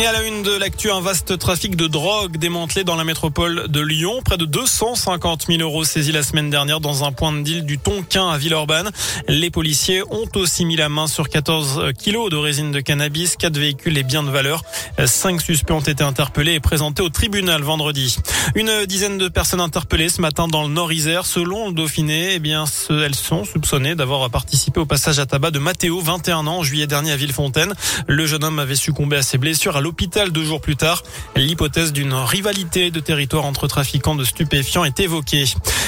Et à la une de l'actu, un vaste trafic de drogue démantelé dans la métropole de Lyon. Près de 250 000 euros saisis la semaine dernière dans un point de deal du Tonquin à Villeurbanne. Les policiers ont aussi mis la main sur 14 kilos de résine de cannabis, 4 véhicules et biens de valeur. Cinq suspects ont été interpellés et présentés au tribunal vendredi. Une dizaine de personnes interpellées ce matin dans le Nord-Isère. Selon le Dauphiné, eh bien, elles sont soupçonnées d'avoir participé au passage à tabac de Mathéo, 21 ans, en juillet dernier à Villefontaine. Le jeune homme avait succombé à ses blessures à l'hôpital deux jours plus tard. L'hypothèse d'une rivalité de territoire entre trafiquants de stupéfiants est évoquée.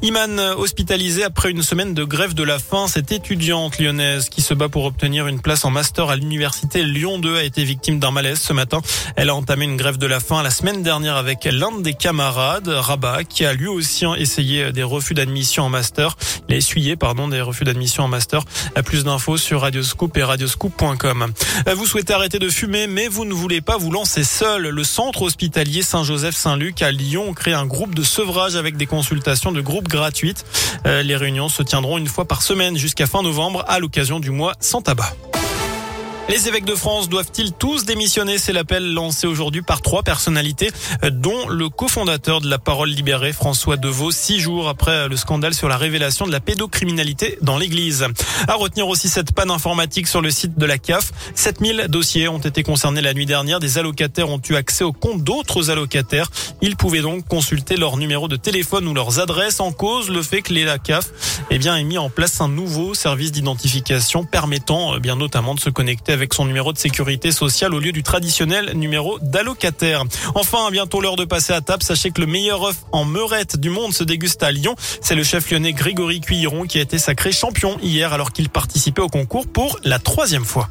Iman hospitalisé après une semaine de grève de la faim. Cette étudiante lyonnaise qui se bat pour obtenir une place en master à l'université Lyon 2 a été victime d'un malaise ce matin. Elle a entamé une grève de la faim la semaine dernière avec l'un des camarades, Rabat, qui a lui aussi essayé des refus d'admission en master. Il a essuyé, pardon, des refus d'admission en master. Plus d'infos sur Radioscoop et radioscoop.com. Vous souhaitez arrêter de fumer, mais vous ne voulez pas vous lancer seul. Le centre hospitalier Saint-Joseph-Saint-Luc à Lyon crée un groupe de sevrage avec des consultations de groupe gratuites. Les réunions se tiendront une fois par semaine jusqu'à fin novembre à l'occasion du mois sans tabac. Les évêques de France doivent-ils tous démissionner? C'est l'appel lancé aujourd'hui par trois personnalités, dont le cofondateur de la Parole libérée, François Deveau, six jours après le scandale sur la révélation de la pédocriminalité dans l'Église. À retenir aussi cette panne informatique sur le site de la CAF. 7000 dossiers ont été concernés la nuit dernière. Des allocataires ont eu accès aux comptes d'autres allocataires. Ils pouvaient donc consulter leur numéro de téléphone ou leurs adresses en cause le fait que la CAF eh bien, ait mis en place un nouveau service d'identification permettant eh bien notamment de se connecter avec son numéro de sécurité sociale au lieu du traditionnel numéro d'allocataire. Enfin, bientôt l'heure de passer à table. Sachez que le meilleur œuf en meurette du monde se déguste à Lyon. C'est le chef lyonnais Grégory Cuilleron qui a été sacré champion hier alors qu'il participait au concours pour la troisième fois.